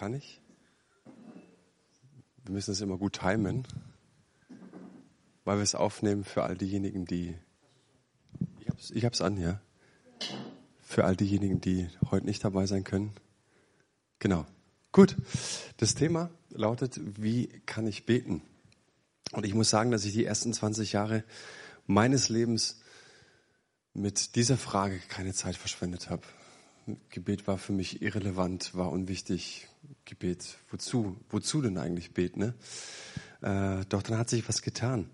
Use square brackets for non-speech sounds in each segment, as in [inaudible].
Kann ich? Wir müssen es immer gut timen, weil wir es aufnehmen für all diejenigen, die. Ich hab's, ich hab's an, ja. Für all diejenigen, die heute nicht dabei sein können. Genau. Gut. Das Thema lautet, wie kann ich beten? Und ich muss sagen, dass ich die ersten 20 Jahre meines Lebens mit dieser Frage keine Zeit verschwendet habe. Gebet war für mich irrelevant, war unwichtig. Gebet, wozu? Wozu denn eigentlich beten? Ne? Äh, doch dann hat sich was getan.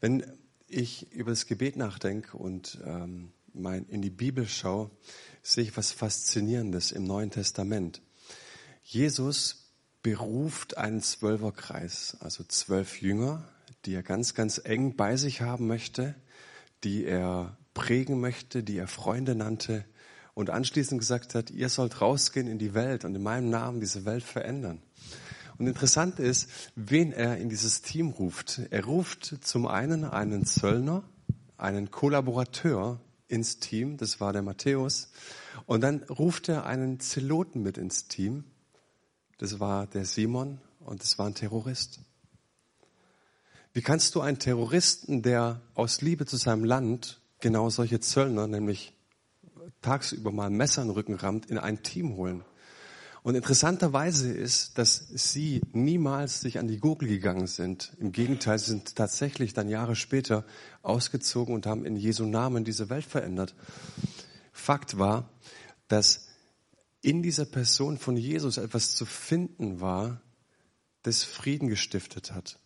Wenn ich über das Gebet nachdenke und ähm, mein, in die Bibel schaue, sehe ich was Faszinierendes im Neuen Testament. Jesus beruft einen Zwölferkreis, also zwölf Jünger, die er ganz, ganz eng bei sich haben möchte, die er prägen möchte, die er Freunde nannte und anschließend gesagt hat, ihr sollt rausgehen in die Welt und in meinem Namen diese Welt verändern. Und interessant ist, wen er in dieses Team ruft. Er ruft zum einen einen Zöllner, einen Kollaborateur ins Team, das war der Matthäus, und dann ruft er einen Zeloten mit ins Team, das war der Simon und das war ein Terrorist. Wie kannst du einen Terroristen, der aus Liebe zu seinem Land genau solche Zöllner, nämlich tagsüber mal Messer in den Rücken rammt, in ein Team holen. Und interessanterweise ist, dass sie niemals sich an die Gurgel gegangen sind. Im Gegenteil, sie sind tatsächlich dann Jahre später ausgezogen und haben in Jesu Namen diese Welt verändert. Fakt war, dass in dieser Person von Jesus etwas zu finden war, das Frieden gestiftet hat.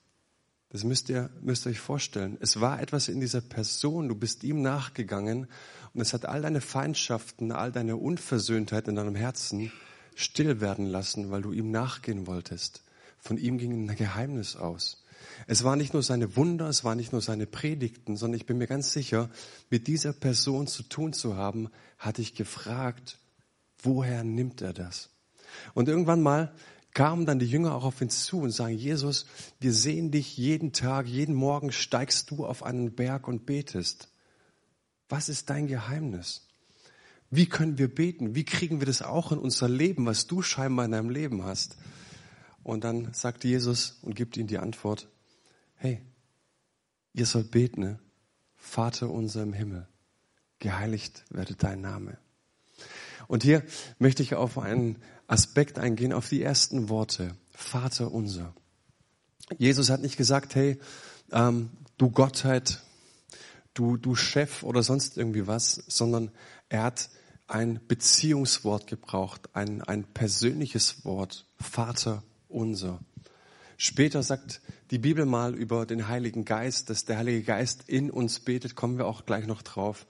Das müsst ihr, müsst ihr euch vorstellen. Es war etwas in dieser Person, du bist ihm nachgegangen und es hat all deine Feindschaften, all deine Unversöhntheit in deinem Herzen still werden lassen, weil du ihm nachgehen wolltest. Von ihm ging ein Geheimnis aus. Es war nicht nur seine Wunder, es war nicht nur seine Predigten, sondern ich bin mir ganz sicher, mit dieser Person zu tun zu haben, hatte ich gefragt, woher nimmt er das? Und irgendwann mal kamen dann die Jünger auch auf ihn zu und sagen, Jesus, wir sehen dich jeden Tag, jeden Morgen steigst du auf einen Berg und betest. Was ist dein Geheimnis? Wie können wir beten? Wie kriegen wir das auch in unser Leben, was du scheinbar in deinem Leben hast? Und dann sagt Jesus und gibt ihnen die Antwort, hey, ihr sollt beten, ne? Vater unser im Himmel, geheiligt werde dein Name. Und hier möchte ich auf einen Aspekt eingehen, auf die ersten Worte. Vater unser. Jesus hat nicht gesagt, hey, ähm, du Gottheit, du, du Chef oder sonst irgendwie was, sondern er hat ein Beziehungswort gebraucht, ein, ein persönliches Wort, Vater unser. Später sagt die Bibel mal über den Heiligen Geist, dass der Heilige Geist in uns betet, kommen wir auch gleich noch drauf.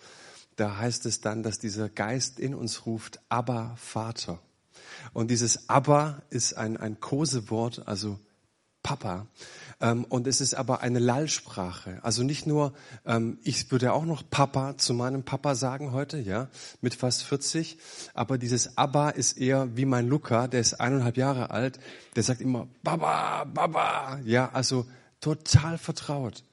Da heißt es dann, dass dieser Geist in uns ruft, aber Vater. Und dieses aber ist ein, ein Kosewort, also Papa. Ähm, und es ist aber eine Lallsprache. Also nicht nur, ähm, ich würde auch noch Papa zu meinem Papa sagen heute, ja, mit fast 40. Aber dieses Abba ist eher wie mein Luca, der ist eineinhalb Jahre alt, der sagt immer Baba, Baba. Ja, also total vertraut.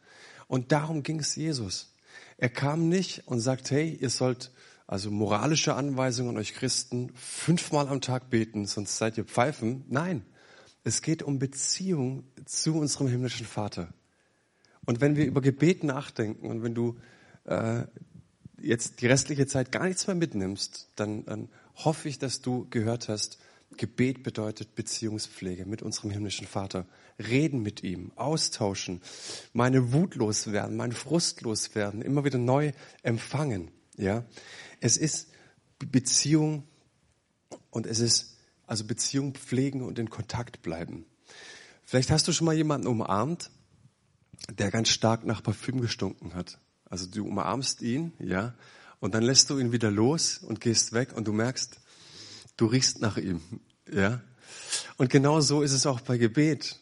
Und darum ging es Jesus. Er kam nicht und sagt, hey, ihr sollt also moralische Anweisungen an euch Christen fünfmal am Tag beten, sonst seid ihr Pfeifen. Nein, es geht um Beziehung zu unserem himmlischen Vater. Und wenn wir über Gebet nachdenken und wenn du äh, jetzt die restliche Zeit gar nichts mehr mitnimmst, dann, dann hoffe ich, dass du gehört hast, Gebet bedeutet Beziehungspflege mit unserem himmlischen Vater. Reden mit ihm, austauschen, meine Wut loswerden, mein Frust loswerden, immer wieder neu empfangen. Ja, es ist Beziehung und es ist also Beziehung pflegen und in Kontakt bleiben. Vielleicht hast du schon mal jemanden umarmt, der ganz stark nach Parfüm gestunken hat. Also du umarmst ihn, ja, und dann lässt du ihn wieder los und gehst weg und du merkst, du riechst nach ihm, ja. Und genau so ist es auch bei Gebet.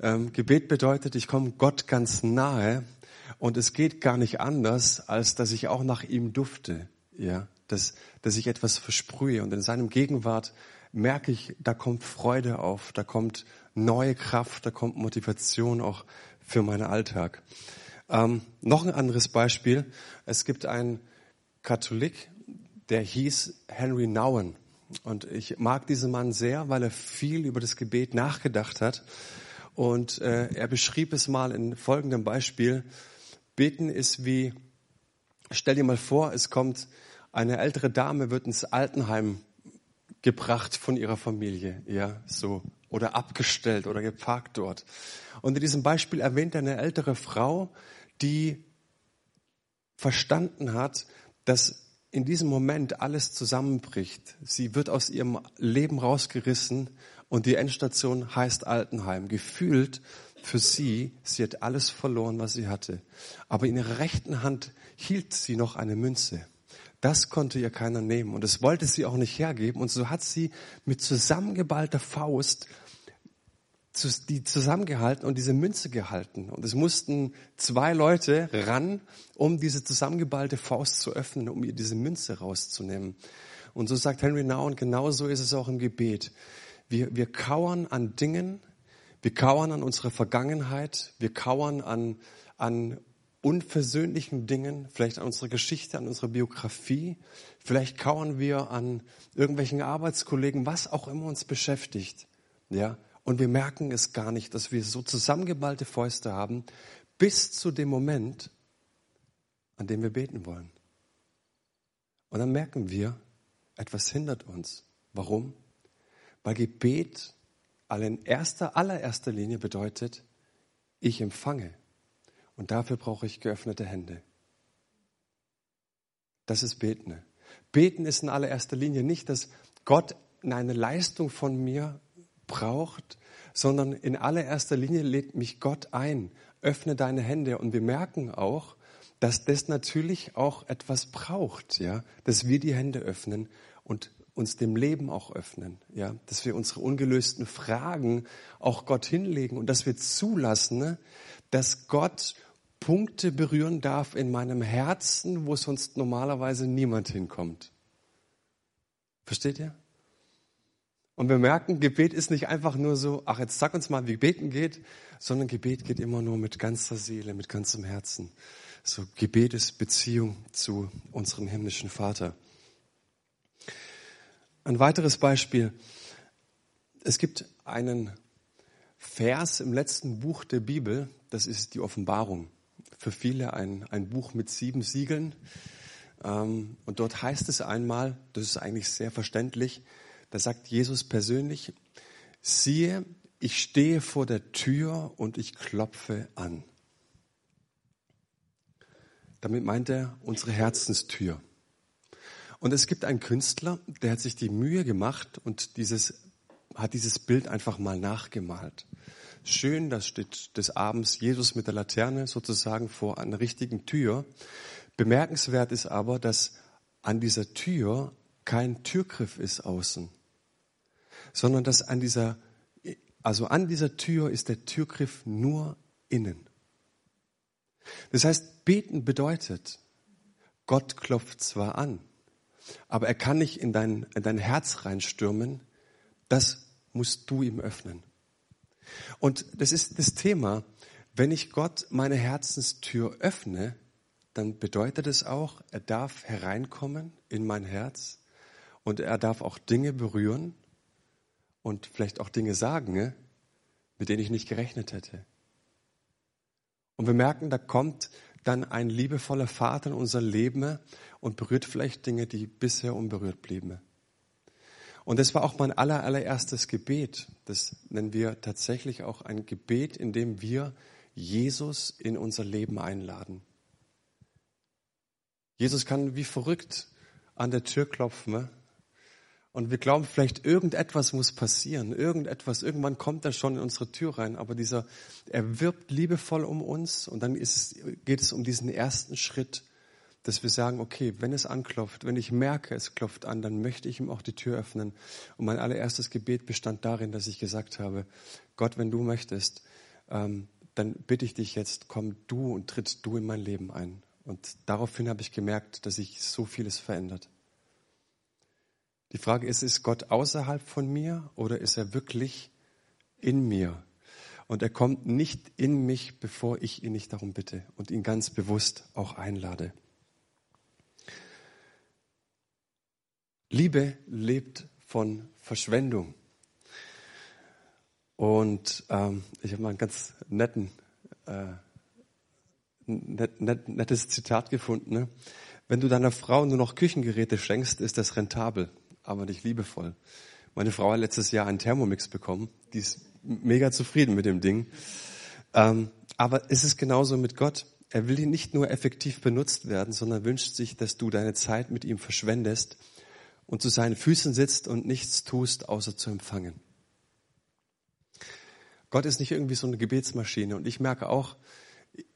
Ähm, Gebet bedeutet, ich komme Gott ganz nahe und es geht gar nicht anders, als dass ich auch nach ihm dufte, ja, dass, dass ich etwas versprühe und in seinem Gegenwart merke ich, da kommt Freude auf, da kommt neue Kraft, da kommt Motivation auch für meinen Alltag. Ähm, noch ein anderes Beispiel. Es gibt einen Katholik, der hieß Henry Nouwen. Und ich mag diesen Mann sehr, weil er viel über das Gebet nachgedacht hat. Und äh, er beschrieb es mal in folgendem Beispiel. Beten ist wie, stell dir mal vor, es kommt eine ältere Dame, wird ins Altenheim gebracht von ihrer Familie, ja, so, oder abgestellt oder geparkt dort. Und in diesem Beispiel erwähnt er eine ältere Frau, die verstanden hat, dass in diesem Moment alles zusammenbricht. Sie wird aus ihrem Leben rausgerissen und die Endstation heißt Altenheim. Gefühlt für sie, sie hat alles verloren, was sie hatte. Aber in ihrer rechten Hand hielt sie noch eine Münze. Das konnte ihr keiner nehmen und das wollte sie auch nicht hergeben. Und so hat sie mit zusammengeballter Faust die zusammengehalten und diese Münze gehalten. Und es mussten zwei Leute ran, um diese zusammengeballte Faust zu öffnen, um ihr diese Münze rauszunehmen. Und so sagt Henry Nouwen, genauso ist es auch im Gebet. Wir, wir kauern an Dingen, wir kauern an unserer Vergangenheit, wir kauern an, an unversöhnlichen Dingen, vielleicht an unserer Geschichte, an unserer Biografie. Vielleicht kauern wir an irgendwelchen Arbeitskollegen, was auch immer uns beschäftigt. Ja, und wir merken es gar nicht, dass wir so zusammengeballte Fäuste haben, bis zu dem Moment, an dem wir beten wollen. Und dann merken wir, etwas hindert uns. Warum? Weil Gebet in erster, allererster Linie bedeutet, ich empfange. Und dafür brauche ich geöffnete Hände. Das ist Beten. Beten ist in allererster Linie nicht, dass Gott eine Leistung von mir braucht, sondern in allererster Linie lädt mich Gott ein. Öffne deine Hände. Und wir merken auch, dass das natürlich auch etwas braucht, ja, dass wir die Hände öffnen und uns dem Leben auch öffnen, ja, dass wir unsere ungelösten Fragen auch Gott hinlegen und dass wir zulassen, ne, dass Gott Punkte berühren darf in meinem Herzen, wo sonst normalerweise niemand hinkommt. Versteht ihr? Und wir merken, Gebet ist nicht einfach nur so, ach, jetzt sag uns mal, wie beten geht, sondern Gebet geht immer nur mit ganzer Seele, mit ganzem Herzen. So, Gebet ist Beziehung zu unserem himmlischen Vater. Ein weiteres Beispiel. Es gibt einen Vers im letzten Buch der Bibel, das ist die Offenbarung für viele ein, ein Buch mit sieben Siegeln. Ähm, und dort heißt es einmal, das ist eigentlich sehr verständlich, da sagt Jesus persönlich, siehe, ich stehe vor der Tür und ich klopfe an. Damit meint er unsere Herzenstür. Und es gibt einen Künstler, der hat sich die Mühe gemacht und dieses, hat dieses Bild einfach mal nachgemalt schön, da steht des Abends Jesus mit der Laterne sozusagen vor einer richtigen Tür. Bemerkenswert ist aber, dass an dieser Tür kein Türgriff ist außen, sondern dass an dieser, also an dieser Tür ist der Türgriff nur innen. Das heißt, beten bedeutet, Gott klopft zwar an, aber er kann nicht in dein, in dein Herz reinstürmen, das musst du ihm öffnen. Und das ist das Thema. Wenn ich Gott meine Herzenstür öffne, dann bedeutet es auch, er darf hereinkommen in mein Herz und er darf auch Dinge berühren und vielleicht auch Dinge sagen, mit denen ich nicht gerechnet hätte. Und wir merken, da kommt dann ein liebevoller Vater in unser Leben und berührt vielleicht Dinge, die bisher unberührt blieben. Und das war auch mein aller, allererstes Gebet. Das nennen wir tatsächlich auch ein Gebet, in dem wir Jesus in unser Leben einladen. Jesus kann wie verrückt an der Tür klopfen. Ne? Und wir glauben vielleicht, irgendetwas muss passieren. Irgendetwas, irgendwann kommt er schon in unsere Tür rein. Aber dieser, er wirbt liebevoll um uns. Und dann ist, geht es um diesen ersten Schritt, dass wir sagen, okay, wenn es anklopft, wenn ich merke, es klopft an, dann möchte ich ihm auch die Tür öffnen. Und mein allererstes Gebet bestand darin, dass ich gesagt habe, Gott, wenn du möchtest, ähm, dann bitte ich dich jetzt, komm du und tritt du in mein Leben ein. Und daraufhin habe ich gemerkt, dass sich so vieles verändert. Die Frage ist, ist Gott außerhalb von mir oder ist er wirklich in mir? Und er kommt nicht in mich, bevor ich ihn nicht darum bitte und ihn ganz bewusst auch einlade. Liebe lebt von Verschwendung. Und ähm, ich habe mal einen ganz netten, äh, net, net, nettes Zitat gefunden. Ne? Wenn du deiner Frau nur noch Küchengeräte schenkst, ist das rentabel, aber nicht liebevoll. Meine Frau hat letztes Jahr einen Thermomix bekommen. Die ist mega zufrieden mit dem Ding. Ähm, aber es ist genauso mit Gott. Er will ihn nicht nur effektiv benutzt werden, sondern wünscht sich, dass du deine Zeit mit ihm verschwendest und zu seinen Füßen sitzt und nichts tust, außer zu empfangen. Gott ist nicht irgendwie so eine Gebetsmaschine. Und ich merke auch,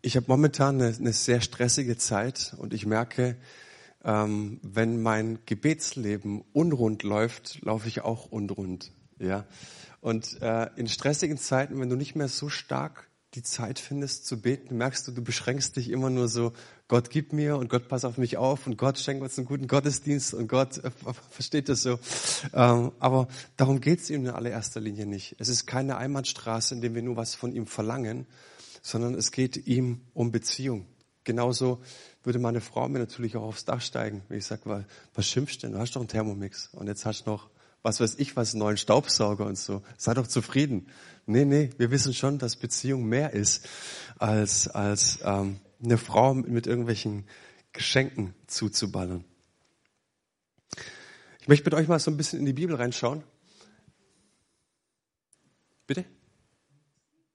ich habe momentan eine, eine, sehr stressige Zeit und ich merke, ähm, wenn mein Gebetsleben unrund läuft, laufe ich auch unrund. Ja. Und äh, in stressigen Zeiten, wenn du nicht mehr so stark die Zeit findest zu beten, merkst du, du beschränkst dich immer nur so, Gott gib mir und Gott pass auf mich auf und Gott schenkt uns einen guten Gottesdienst und Gott äh, [laughs] versteht das so. Ähm, aber darum geht es ihm in allererster Linie nicht. Es ist keine Einbahnstraße, in der wir nur was von ihm verlangen, sondern es geht ihm um Beziehung. Genauso würde meine Frau mir natürlich auch aufs Dach steigen, wenn ich sage, was schimpfst denn? Du hast doch einen Thermomix und jetzt hast du noch was weiß ich was, einen neuen Staubsauger und so. Sei doch zufrieden. Nee, nee, wir wissen schon, dass Beziehung mehr ist, als, als ähm, eine Frau mit, irgendwelchen Geschenken zuzuballern. Ich möchte mit euch mal so ein bisschen in die Bibel reinschauen. Bitte?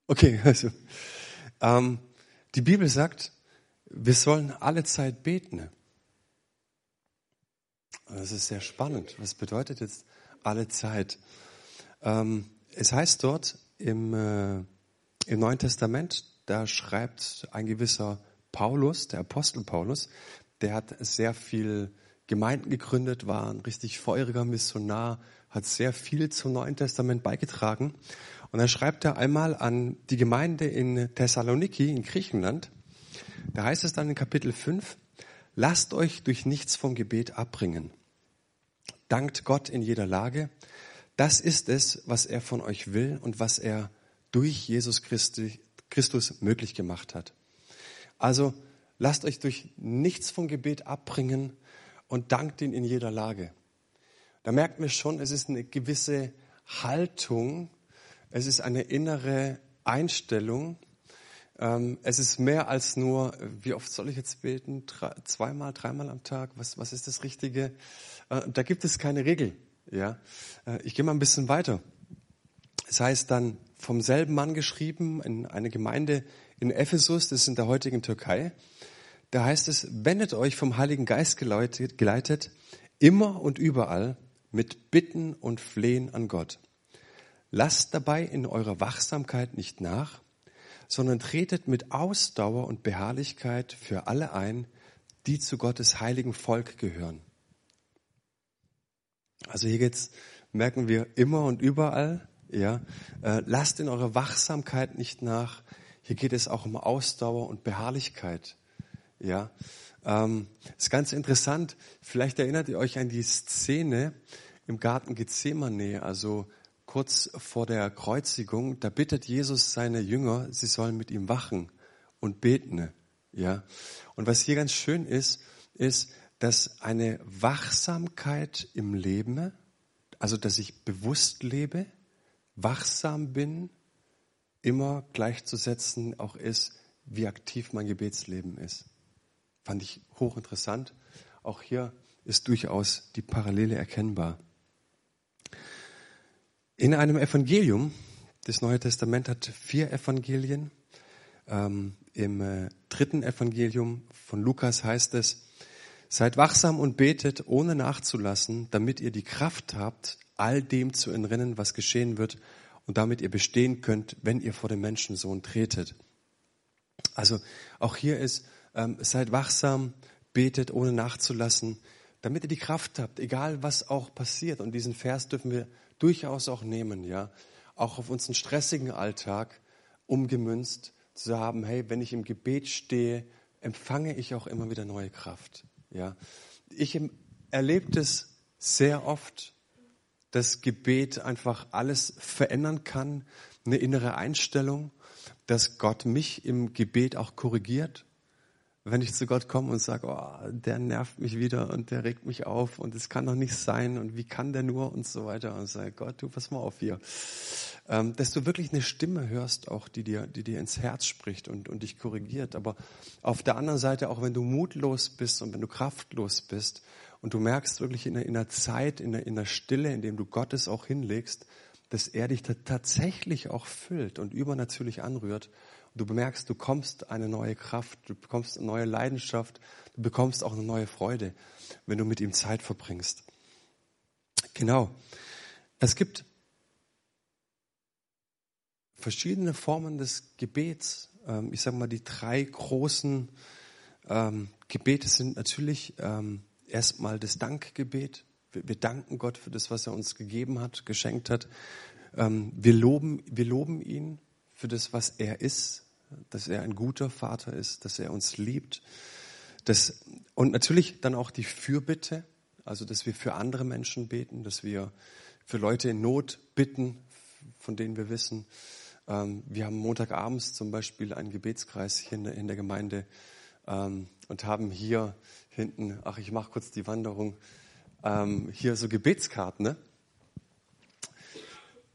Okay, [laughs] also. Ähm, die Bibel sagt, wir sollen alle Zeit beten. Das ist sehr spannend. Was bedeutet jetzt alle Zeit? Ähm, es heißt dort im, äh, im Neuen Testament, da schreibt ein gewisser Paulus, der Apostel Paulus, der hat sehr viel Gemeinden gegründet, war ein richtig feuriger Missionar, hat sehr viel zum Neuen Testament beigetragen. Und dann schreibt er einmal an die Gemeinde in Thessaloniki in Griechenland. Da heißt es dann in Kapitel 5, lasst euch durch nichts vom Gebet abbringen. Dankt Gott in jeder Lage, das ist es, was er von euch will und was er durch Jesus Christi, Christus möglich gemacht hat. Also lasst euch durch nichts vom Gebet abbringen und dankt ihn in jeder Lage. Da merkt man schon, es ist eine gewisse Haltung, es ist eine innere Einstellung. Ähm, es ist mehr als nur, wie oft soll ich jetzt beten? zweimal, dreimal am Tag? Was, was ist das Richtige? Äh, da gibt es keine Regel. Ja, äh, ich gehe mal ein bisschen weiter. Es heißt dann vom selben Mann geschrieben in eine Gemeinde in Ephesus, das ist in der heutigen Türkei. Da heißt es, wendet euch vom Heiligen Geist geleitet, geleitet immer und überall mit Bitten und Flehen an Gott. Lasst dabei in eurer Wachsamkeit nicht nach, sondern tretet mit Ausdauer und Beharrlichkeit für alle ein, die zu Gottes heiligen Volk gehören. Also hier geht's, merken wir immer und überall, ja, äh, lasst in eurer Wachsamkeit nicht nach. Hier geht es auch um Ausdauer und Beharrlichkeit, ja. Ähm, ist ganz interessant. Vielleicht erinnert ihr euch an die Szene im Garten Gethsemane, also kurz vor der Kreuzigung. Da bittet Jesus seine Jünger, sie sollen mit ihm wachen und beten, ja. Und was hier ganz schön ist, ist, dass eine Wachsamkeit im Leben, also dass ich bewusst lebe, wachsam bin, immer gleichzusetzen auch ist, wie aktiv mein Gebetsleben ist. Fand ich hochinteressant. Auch hier ist durchaus die Parallele erkennbar. In einem Evangelium, das Neue Testament hat vier Evangelien. Ähm, Im äh, dritten Evangelium von Lukas heißt es, Seid wachsam und betet, ohne nachzulassen, damit ihr die Kraft habt, all dem zu entrinnen, was geschehen wird und damit ihr bestehen könnt, wenn ihr vor dem Menschensohn tretet. Also auch hier ist, ähm, seid wachsam, betet, ohne nachzulassen, damit ihr die Kraft habt, egal was auch passiert. Und diesen Vers dürfen wir durchaus auch nehmen, ja, auch auf unseren stressigen Alltag umgemünzt zu haben, hey, wenn ich im Gebet stehe, empfange ich auch immer wieder neue Kraft. Ja, ich erlebe das sehr oft, dass Gebet einfach alles verändern kann, eine innere Einstellung, dass Gott mich im Gebet auch korrigiert, wenn ich zu Gott komme und sage, oh, der nervt mich wieder und der regt mich auf und es kann doch nicht sein und wie kann der nur und so weiter und sage, Gott, du pass mal auf hier. Ähm, dass du wirklich eine Stimme hörst, auch die dir, die dir ins Herz spricht und, und dich korrigiert. Aber auf der anderen Seite, auch wenn du mutlos bist und wenn du kraftlos bist und du merkst wirklich in der, in der Zeit, in der, in der Stille, in dem du Gottes auch hinlegst, dass er dich tatsächlich auch füllt und übernatürlich anrührt Du bemerkst, du bekommst eine neue Kraft, du bekommst eine neue Leidenschaft, du bekommst auch eine neue Freude, wenn du mit ihm Zeit verbringst. Genau. Es gibt verschiedene Formen des Gebets. Ähm, ich sage mal, die drei großen ähm, Gebete sind natürlich ähm, erstmal das Dankgebet. Wir danken Gott für das, was er uns gegeben hat, geschenkt hat. Wir loben, wir loben ihn für das, was er ist, dass er ein guter Vater ist, dass er uns liebt. Das, und natürlich dann auch die Fürbitte, also dass wir für andere Menschen beten, dass wir für Leute in Not bitten, von denen wir wissen. Ähm, wir haben Montagabends zum Beispiel einen Gebetskreis hier in der, in der Gemeinde ähm, und haben hier hinten, ach ich mache kurz die Wanderung, ähm, hier so Gebetskarten. Ne?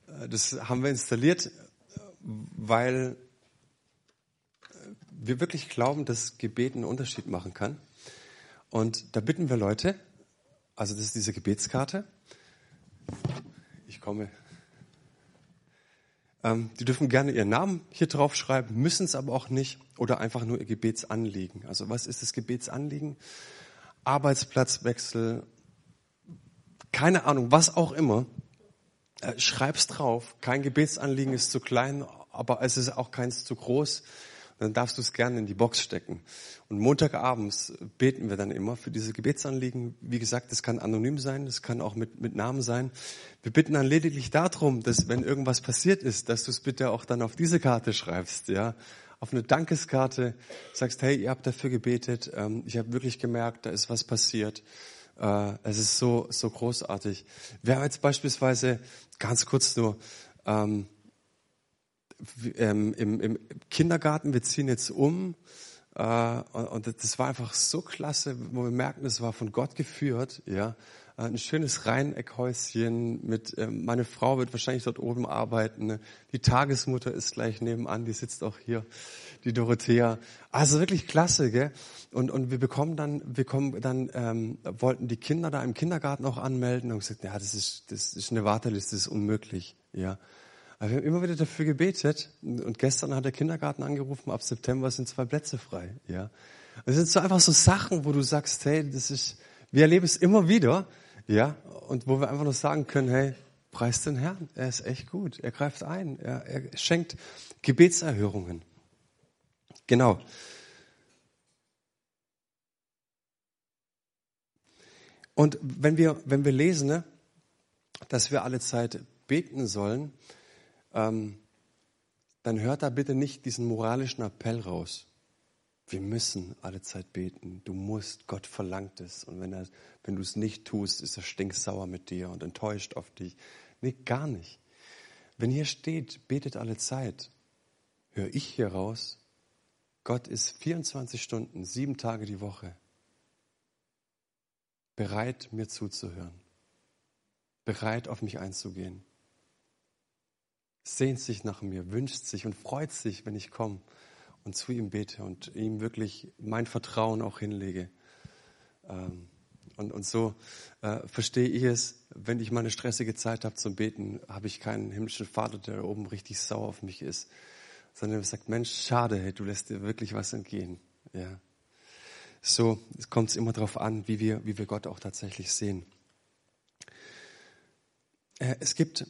Äh, das haben wir installiert, weil wir wirklich glauben, dass Gebet einen Unterschied machen kann. Und da bitten wir Leute, also das ist diese Gebetskarte. Ich komme. Ähm, die dürfen gerne ihren Namen hier drauf schreiben, müssen es aber auch nicht oder einfach nur ihr Gebetsanliegen. Also was ist das Gebetsanliegen? Arbeitsplatzwechsel, keine Ahnung, was auch immer. Äh, schreib's drauf. Kein Gebetsanliegen ist zu klein, aber es ist auch keins zu groß dann darfst du es gerne in die Box stecken. Und Montagabends beten wir dann immer für diese Gebetsanliegen. Wie gesagt, das kann anonym sein, das kann auch mit, mit Namen sein. Wir bitten dann lediglich darum, dass wenn irgendwas passiert ist, dass du es bitte auch dann auf diese Karte schreibst, ja. Auf eine Dankeskarte sagst, hey, ihr habt dafür gebetet, ähm, ich habe wirklich gemerkt, da ist was passiert. Äh, es ist so, so großartig. Wir haben jetzt beispielsweise, ganz kurz nur, ähm, ähm, im, im Kindergarten, wir ziehen jetzt um. Äh, und das war einfach so klasse, wo wir merken, das war von Gott geführt. Ja, ein schönes Reineckhäuschen mit. Ähm, meine Frau wird wahrscheinlich dort oben arbeiten. Ne? Die Tagesmutter ist gleich nebenan, die sitzt auch hier, die Dorothea. Also wirklich klasse, gell? Und und wir bekommen dann, wir kommen dann ähm, wollten die Kinder da im Kindergarten auch anmelden und gesagt, ja, das ist das ist eine Warteliste, das ist unmöglich. Ja. Aber wir haben immer wieder dafür gebetet. Und gestern hat der Kindergarten angerufen, ab September sind zwei Plätze frei. Ja. Das sind so einfach so Sachen, wo du sagst, hey, das ist, wir erleben es immer wieder, ja, und wo wir einfach nur sagen können, hey, preis den Herrn, er ist echt gut, er greift ein, er, er schenkt Gebetserhörungen. Genau. Und wenn wir, wenn wir lesen, ne, dass wir alle Zeit beten sollen, ähm, dann hört da bitte nicht diesen moralischen Appell raus. Wir müssen alle Zeit beten. Du musst. Gott verlangt es. Und wenn, er, wenn du es nicht tust, ist er stinksauer mit dir und enttäuscht auf dich. Nee, gar nicht. Wenn hier steht, betet alle Zeit, höre ich hier raus, Gott ist 24 Stunden, sieben Tage die Woche bereit, mir zuzuhören, bereit, auf mich einzugehen sehnt sich nach mir, wünscht sich und freut sich, wenn ich komme und zu ihm bete und ihm wirklich mein Vertrauen auch hinlege. Ähm, und, und so äh, verstehe ich es, wenn ich mal eine stressige Zeit habe zum Beten, habe ich keinen himmlischen Vater, der oben richtig sauer auf mich ist, sondern er sagt, Mensch, schade, hey, du lässt dir wirklich was entgehen. Ja. So kommt es immer darauf an, wie wir, wie wir Gott auch tatsächlich sehen. Äh, es gibt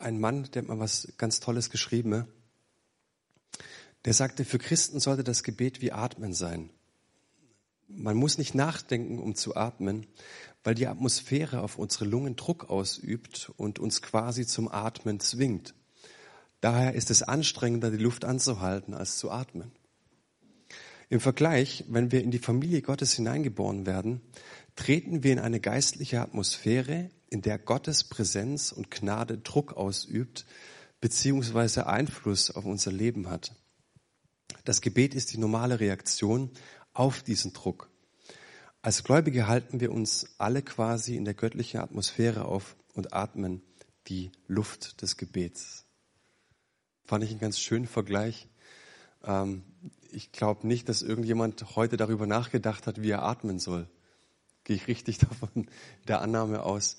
ein Mann, der hat mal was ganz Tolles geschrieben. Ne? Der sagte, für Christen sollte das Gebet wie Atmen sein. Man muss nicht nachdenken, um zu atmen, weil die Atmosphäre auf unsere Lungen Druck ausübt und uns quasi zum Atmen zwingt. Daher ist es anstrengender, die Luft anzuhalten, als zu atmen. Im Vergleich, wenn wir in die Familie Gottes hineingeboren werden, treten wir in eine geistliche Atmosphäre, in der Gottes Präsenz und Gnade Druck ausübt, beziehungsweise Einfluss auf unser Leben hat. Das Gebet ist die normale Reaktion auf diesen Druck. Als Gläubige halten wir uns alle quasi in der göttlichen Atmosphäre auf und atmen die Luft des Gebets. Fand ich einen ganz schönen Vergleich. Ähm, ich glaube nicht, dass irgendjemand heute darüber nachgedacht hat, wie er atmen soll. Gehe ich richtig [laughs] davon der Annahme aus.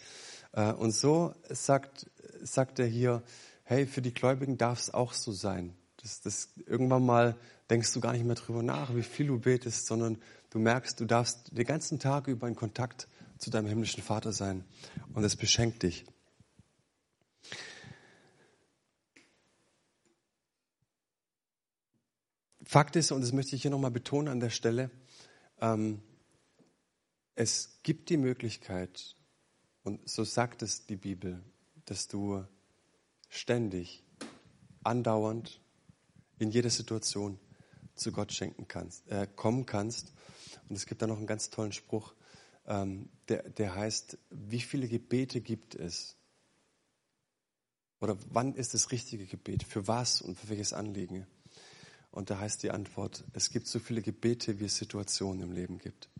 Äh, und so sagt, sagt er hier, hey, für die Gläubigen darf es auch so sein. Das, das, irgendwann mal denkst du gar nicht mehr drüber nach, wie viel du betest, sondern du merkst, du darfst den ganzen Tag über in Kontakt zu deinem himmlischen Vater sein. Und es beschenkt dich. Fakt ist, und das möchte ich hier nochmal betonen an der Stelle, ähm, es gibt die Möglichkeit, und so sagt es die Bibel, dass du ständig, andauernd, in jeder Situation zu Gott schenken kannst, äh, kommen kannst. Und es gibt da noch einen ganz tollen Spruch, ähm, der, der heißt, wie viele Gebete gibt es? Oder wann ist das richtige Gebet? Für was und für welches Anliegen? Und da heißt die Antwort, es gibt so viele Gebete, wie es Situationen im Leben gibt.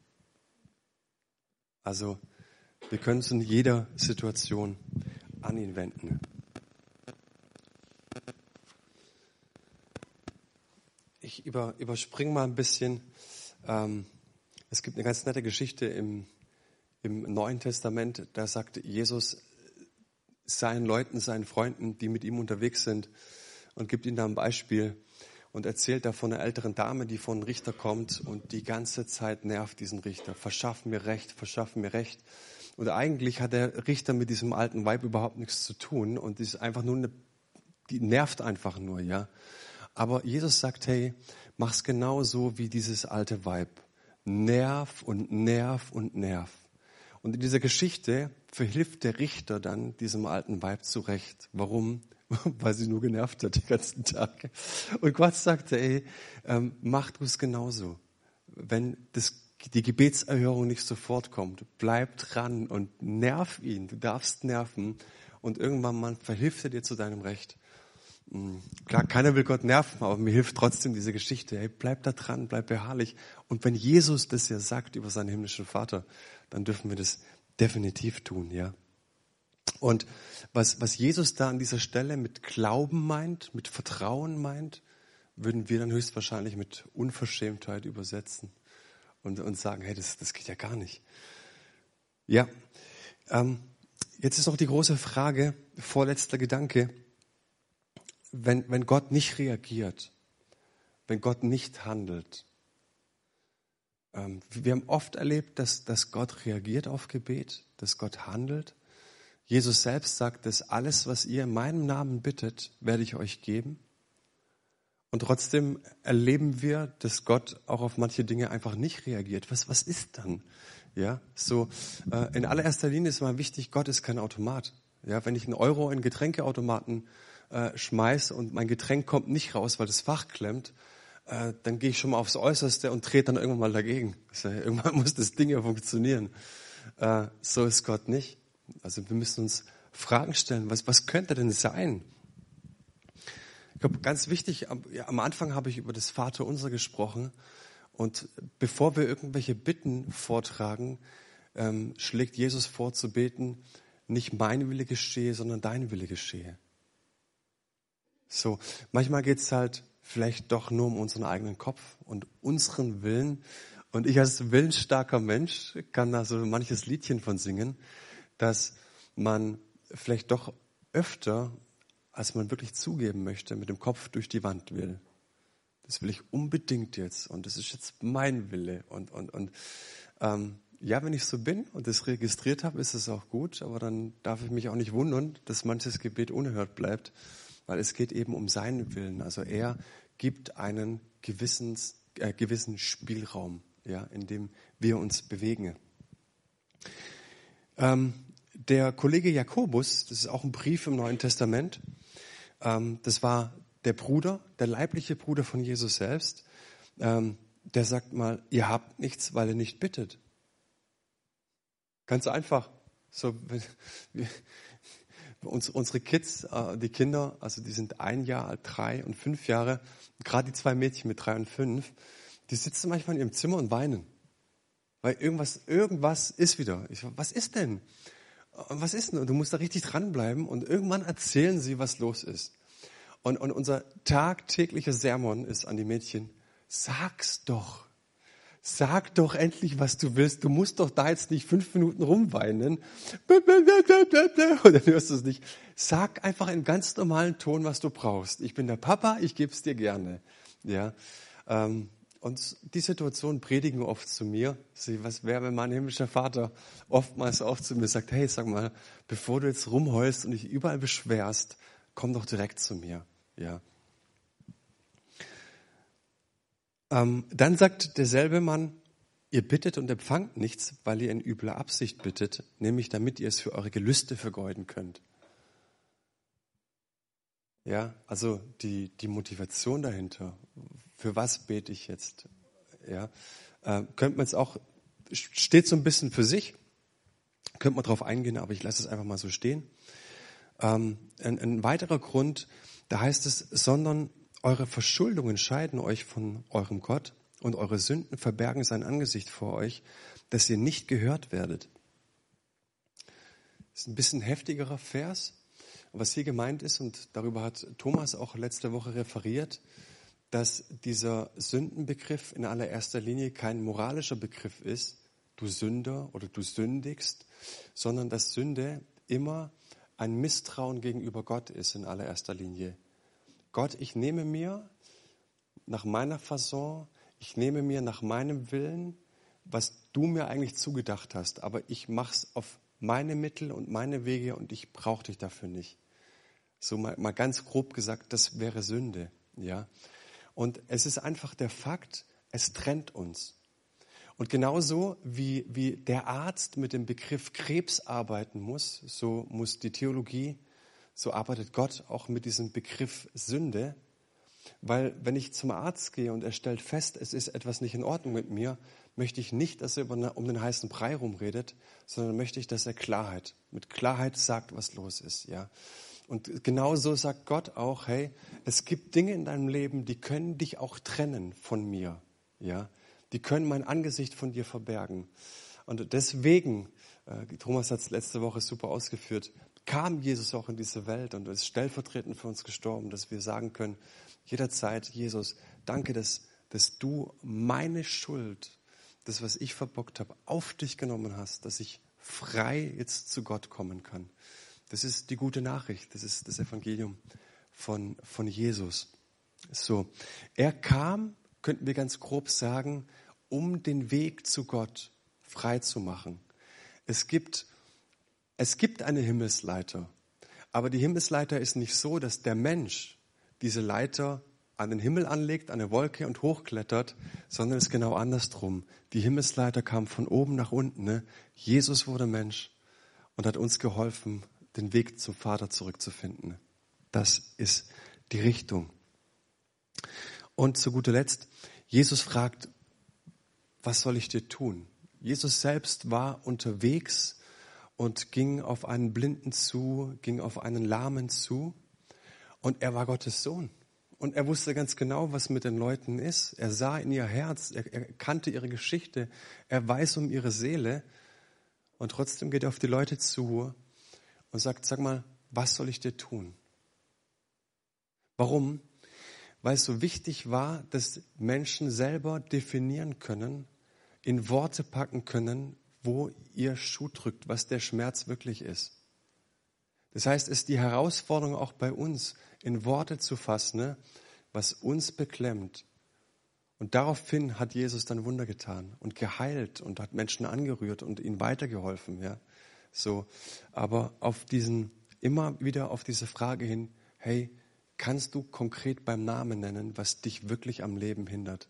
Also wir können es in jeder Situation an ihn wenden. Ich über, überspringe mal ein bisschen. Ähm, es gibt eine ganz nette Geschichte im, im Neuen Testament. Da sagt Jesus seinen Leuten, seinen Freunden, die mit ihm unterwegs sind, und gibt ihnen da ein Beispiel und erzählt da von einer älteren Dame, die von einem Richter kommt und die ganze Zeit nervt diesen Richter. Verschaff mir Recht, verschaff mir Recht. Und eigentlich hat der Richter mit diesem alten Weib überhaupt nichts zu tun und ist einfach nur eine, die nervt einfach nur, ja. Aber Jesus sagt, hey, mach's genau so wie dieses alte Weib. Nerv und nerv und nerv. Und in dieser Geschichte verhilft der Richter dann diesem alten Weib zurecht. Warum? [laughs] weil sie nur genervt hat die ganzen Tage. Und Gott sagte, ey, ähm, mach du es genauso. Wenn das, die Gebetserhörung nicht sofort kommt, bleib dran und nerv ihn. Du darfst nerven und irgendwann mal verhilft er dir zu deinem Recht. Hm, klar, keiner will Gott nerven, aber mir hilft trotzdem diese Geschichte. Hey, bleib da dran, bleib beharrlich. Und wenn Jesus das ja sagt über seinen himmlischen Vater, dann dürfen wir das definitiv tun, ja. Und was, was Jesus da an dieser Stelle mit Glauben meint, mit Vertrauen meint, würden wir dann höchstwahrscheinlich mit Unverschämtheit übersetzen und, und sagen, hey, das, das geht ja gar nicht. Ja, ähm, jetzt ist noch die große Frage, vorletzter Gedanke, wenn, wenn Gott nicht reagiert, wenn Gott nicht handelt. Ähm, wir haben oft erlebt, dass, dass Gott reagiert auf Gebet, dass Gott handelt. Jesus selbst sagt, dass alles, was ihr in meinem Namen bittet, werde ich euch geben. Und trotzdem erleben wir, dass Gott auch auf manche Dinge einfach nicht reagiert. Was, was ist dann? Ja, so, äh, in allererster Linie ist mal wichtig, Gott ist kein Automat. Ja, wenn ich einen Euro in Getränkeautomaten äh, schmeiß und mein Getränk kommt nicht raus, weil das Fach klemmt, äh, dann gehe ich schon mal aufs Äußerste und trete dann irgendwann mal dagegen. Also, [laughs] irgendwann muss das Ding ja funktionieren. Äh, so ist Gott nicht. Also wir müssen uns Fragen stellen, was, was könnte denn sein? Ich glaube, ganz wichtig, am Anfang habe ich über das Vaterunser gesprochen und bevor wir irgendwelche Bitten vortragen, ähm, schlägt Jesus vor zu beten, nicht mein Wille geschehe, sondern dein Wille geschehe. So, manchmal geht es halt vielleicht doch nur um unseren eigenen Kopf und unseren Willen. Und ich als willensstarker Mensch kann da so manches Liedchen von singen dass man vielleicht doch öfter, als man wirklich zugeben möchte, mit dem Kopf durch die Wand will. Das will ich unbedingt jetzt und das ist jetzt mein Wille. Und, und, und ähm, ja, wenn ich so bin und das registriert habe, ist es auch gut, aber dann darf ich mich auch nicht wundern, dass manches Gebet unerhört bleibt, weil es geht eben um seinen Willen. Also er gibt einen gewissens, äh, gewissen Spielraum, ja, in dem wir uns bewegen. Ähm, der Kollege Jakobus, das ist auch ein Brief im Neuen Testament, ähm, das war der Bruder, der leibliche Bruder von Jesus selbst, ähm, der sagt mal, ihr habt nichts, weil ihr nicht bittet. Ganz einfach. So, [laughs] unsere Kids, äh, die Kinder, also die sind ein Jahr drei und fünf Jahre, gerade die zwei Mädchen mit drei und fünf, die sitzen manchmal in ihrem Zimmer und weinen. Weil irgendwas, irgendwas ist wieder. Ich, was ist denn? Was ist denn? Und du musst da richtig dranbleiben und irgendwann erzählen sie, was los ist. Und, und unser tagtäglicher Sermon ist an die Mädchen, sag's doch. Sag doch endlich, was du willst. Du musst doch da jetzt nicht fünf Minuten rumweinen. Und dann hörst du es nicht. Sag einfach in ganz normalen Ton, was du brauchst. Ich bin der Papa, ich gebe es dir gerne. Ja. Ähm, und die Situation predigen oft zu mir. Was wäre, wenn mein himmlischer Vater oftmals auch zu mir sagt, hey, sag mal, bevor du jetzt rumheulst und dich überall beschwerst, komm doch direkt zu mir. Ja. Ähm, dann sagt derselbe Mann, ihr bittet und empfangt nichts, weil ihr in übler Absicht bittet, nämlich damit ihr es für eure Gelüste vergeuden könnt. Ja, also die, die Motivation dahinter, für was bete ich jetzt? Ja, äh, könnte man jetzt auch, steht so ein bisschen für sich, könnte man drauf eingehen, aber ich lasse es einfach mal so stehen. Ähm, ein, ein weiterer Grund, da heißt es, sondern eure Verschuldungen scheiden euch von eurem Gott und eure Sünden verbergen sein Angesicht vor euch, dass ihr nicht gehört werdet. Das ist ein bisschen heftigerer Vers. Was hier gemeint ist, und darüber hat Thomas auch letzte Woche referiert, dass dieser Sündenbegriff in allererster Linie kein moralischer Begriff ist, du Sünder oder du sündigst, sondern dass Sünde immer ein Misstrauen gegenüber Gott ist in allererster Linie. Gott, ich nehme mir nach meiner Fasson, ich nehme mir nach meinem Willen, was du mir eigentlich zugedacht hast, aber ich mache es auf meine Mittel und meine Wege und ich brauche dich dafür nicht. So mal, mal ganz grob gesagt, das wäre Sünde, ja. Und es ist einfach der Fakt, es trennt uns. Und genauso wie, wie der Arzt mit dem Begriff Krebs arbeiten muss, so muss die Theologie, so arbeitet Gott auch mit diesem Begriff Sünde. Weil wenn ich zum Arzt gehe und er stellt fest, es ist etwas nicht in Ordnung mit mir, möchte ich nicht, dass er um den heißen Brei rumredet, sondern möchte ich, dass er Klarheit, mit Klarheit sagt, was los ist, ja. Und genauso sagt Gott auch, hey, es gibt Dinge in deinem Leben, die können dich auch trennen von mir. Ja, die können mein Angesicht von dir verbergen. Und deswegen, äh, Thomas hat es letzte Woche super ausgeführt, kam Jesus auch in diese Welt und ist stellvertretend für uns gestorben, dass wir sagen können, jederzeit, Jesus, danke, dass, dass du meine Schuld, das, was ich verbockt habe, auf dich genommen hast, dass ich frei jetzt zu Gott kommen kann. Das ist die gute Nachricht. Das ist das Evangelium von, von Jesus. So. Er kam, könnten wir ganz grob sagen, um den Weg zu Gott frei zu machen. Es gibt, es gibt eine Himmelsleiter. Aber die Himmelsleiter ist nicht so, dass der Mensch diese Leiter an den Himmel anlegt, an eine Wolke und hochklettert, sondern es ist genau andersrum. Die Himmelsleiter kam von oben nach unten. Ne? Jesus wurde Mensch und hat uns geholfen, den Weg zum Vater zurückzufinden. Das ist die Richtung. Und zu guter Letzt, Jesus fragt, was soll ich dir tun? Jesus selbst war unterwegs und ging auf einen Blinden zu, ging auf einen Lahmen zu und er war Gottes Sohn. Und er wusste ganz genau, was mit den Leuten ist. Er sah in ihr Herz, er, er kannte ihre Geschichte, er weiß um ihre Seele und trotzdem geht er auf die Leute zu und sagt, sag mal, was soll ich dir tun? Warum? Weil es so wichtig war, dass Menschen selber definieren können, in Worte packen können, wo ihr Schuh drückt, was der Schmerz wirklich ist. Das heißt, es ist die Herausforderung auch bei uns, in Worte zu fassen, ne, was uns beklemmt. Und daraufhin hat Jesus dann Wunder getan und geheilt und hat Menschen angerührt und ihnen weitergeholfen. Ja. So, aber auf diesen, immer wieder auf diese Frage hin, hey, kannst du konkret beim Namen nennen, was dich wirklich am Leben hindert?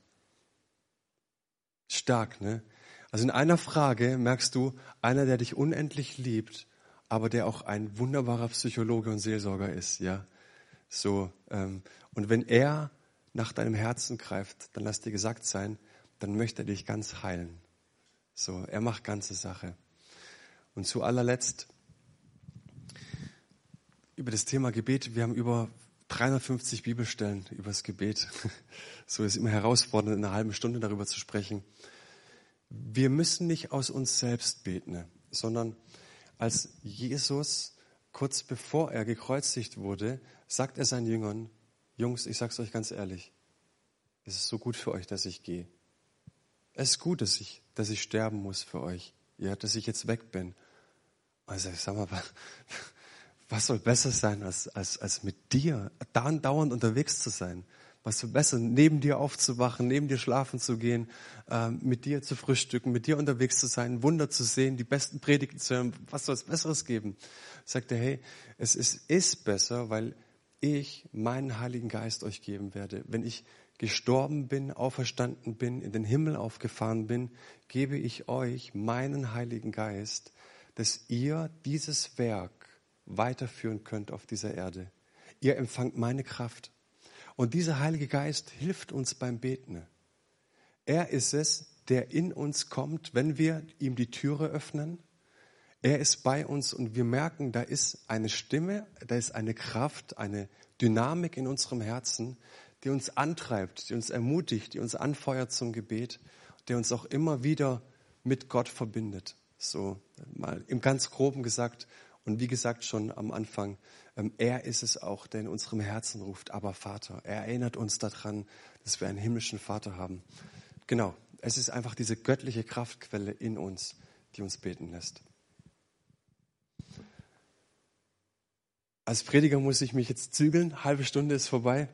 Stark, ne? Also in einer Frage merkst du, einer, der dich unendlich liebt, aber der auch ein wunderbarer Psychologe und Seelsorger ist, ja. So, ähm, und wenn er nach deinem Herzen greift, dann lass dir gesagt sein, dann möchte er dich ganz heilen. So, er macht ganze Sache. Und zu allerletzt über das Thema Gebet. Wir haben über 350 Bibelstellen übers Gebet. [laughs] So ist immer herausfordernd, in einer halben Stunde darüber zu sprechen. Wir müssen nicht aus uns selbst beten, sondern als Jesus kurz bevor er gekreuzigt wurde, sagt er seinen Jüngern, Jungs, ich sag's euch ganz ehrlich, es ist so gut für euch, dass ich gehe. Es ist gut, dass ich, dass ich sterben muss für euch. Ja, dass ich jetzt weg bin. Also ich sag mal, was soll besser sein, als, als, als mit dir dauernd unterwegs zu sein? Was soll besser, neben dir aufzuwachen, neben dir schlafen zu gehen, äh, mit dir zu frühstücken, mit dir unterwegs zu sein, Wunder zu sehen, die besten Predigten zu hören. Was soll es Besseres geben? Sagt er, hey, es ist, ist besser, weil ich meinen Heiligen Geist euch geben werde. Wenn ich gestorben bin, auferstanden bin, in den Himmel aufgefahren bin, gebe ich euch meinen Heiligen Geist, dass ihr dieses Werk weiterführen könnt auf dieser Erde. Ihr empfangt meine Kraft. Und dieser Heilige Geist hilft uns beim Beten. Er ist es, der in uns kommt, wenn wir ihm die Türe öffnen. Er ist bei uns und wir merken, da ist eine Stimme, da ist eine Kraft, eine Dynamik in unserem Herzen, die uns antreibt, die uns ermutigt, die uns anfeuert zum Gebet, der uns auch immer wieder mit Gott verbindet. So mal im ganz groben gesagt und wie gesagt schon am Anfang, ähm, er ist es auch, der in unserem Herzen ruft, aber Vater. Er erinnert uns daran, dass wir einen himmlischen Vater haben. Genau, es ist einfach diese göttliche Kraftquelle in uns, die uns beten lässt. Als Prediger muss ich mich jetzt zügeln. Halbe Stunde ist vorbei.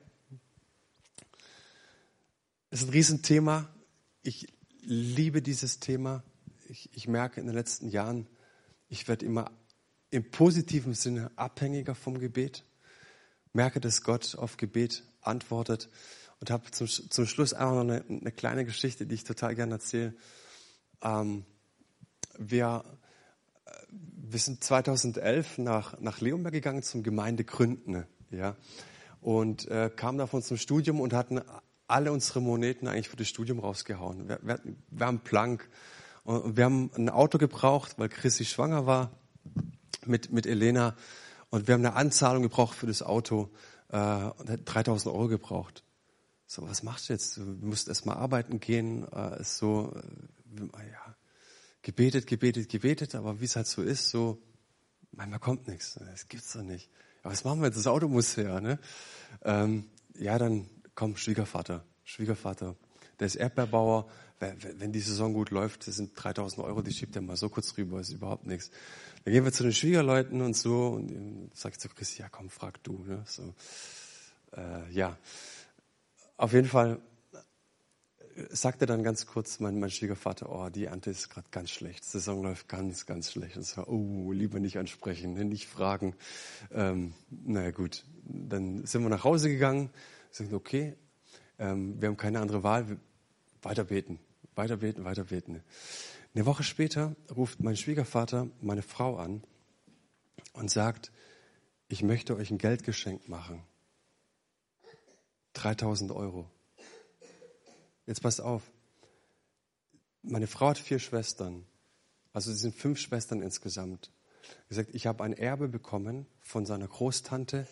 Ist ein Riesenthema. Ich liebe dieses Thema. Ich, ich merke in den letzten Jahren, ich werde immer im positiven Sinne abhängiger vom Gebet. Merke, dass Gott auf Gebet antwortet. Und habe zum, zum Schluss einfach noch eine, eine, kleine Geschichte, die ich total gerne erzähle. Ähm, wir, äh, wir sind 2011 nach, nach Leonberg gegangen zum Gemeindegründen. Ja? Und äh, kamen davon zum Studium und hatten alle unsere Moneten eigentlich für das Studium rausgehauen. Wir, wir, wir haben Plank und wir haben ein Auto gebraucht, weil Chrissy schwanger war mit, mit Elena und wir haben eine Anzahlung gebraucht für das Auto äh, und 3000 Euro gebraucht. So, was machst du jetzt? Du musst erst mal arbeiten gehen, äh, ist so, äh, ja, gebetet, gebetet, gebetet, aber wie es halt so ist, so, manchmal kommt nichts. Das gibt's doch nicht. Aber was machen wir jetzt? Das Auto muss her, ne? Ähm, ja, dann komm, Schwiegervater, Schwiegervater, der ist Erdbeerbauer, wenn die Saison gut läuft, das sind 3000 Euro, die schiebt er mal so kurz rüber, ist überhaupt nichts. Dann gehen wir zu den Schwiegerleuten und so und dann sag ich zu Chris, ja komm, frag du. Ne? So, äh, ja, auf jeden Fall äh, sagte dann ganz kurz mein, mein Schwiegervater, oh, die Ernte ist gerade ganz schlecht, die Saison läuft ganz, ganz schlecht. Und so, oh, lieber nicht ansprechen, nicht fragen. Ähm, naja gut, dann sind wir nach Hause gegangen, sagen, okay, ähm, wir haben keine andere Wahl, weiter beten, weiter beten, weiter beten. Eine Woche später ruft mein Schwiegervater meine Frau an und sagt, ich möchte euch ein Geldgeschenk machen. 3000 Euro. Jetzt passt auf. Meine Frau hat vier Schwestern. Also sie sind fünf Schwestern insgesamt. Er sagt, ich habe ein Erbe bekommen von seiner Großtante,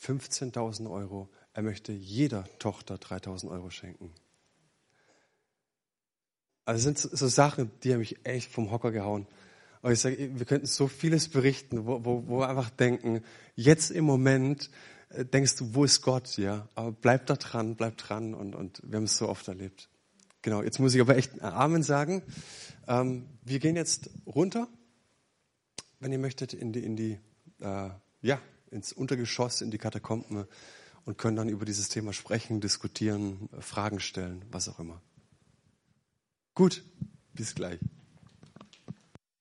15.000 Euro. Er möchte jeder Tochter 3000 Euro schenken. Also das sind so Sachen, die haben mich echt vom Hocker gehauen. Aber ich sage, wir könnten so vieles berichten, wo, wo, wo wir einfach denken, jetzt im Moment äh, denkst du, wo ist Gott, ja? Aber bleib da dran, bleib dran und, und wir haben es so oft erlebt. Genau, jetzt muss ich aber echt Amen sagen. Ähm, wir gehen jetzt runter, wenn ihr möchtet, in die, in die äh, ja, ins Untergeschoss, in die Katakomben und können dann über dieses Thema sprechen, diskutieren, Fragen stellen, was auch immer. Gut, bis gleich.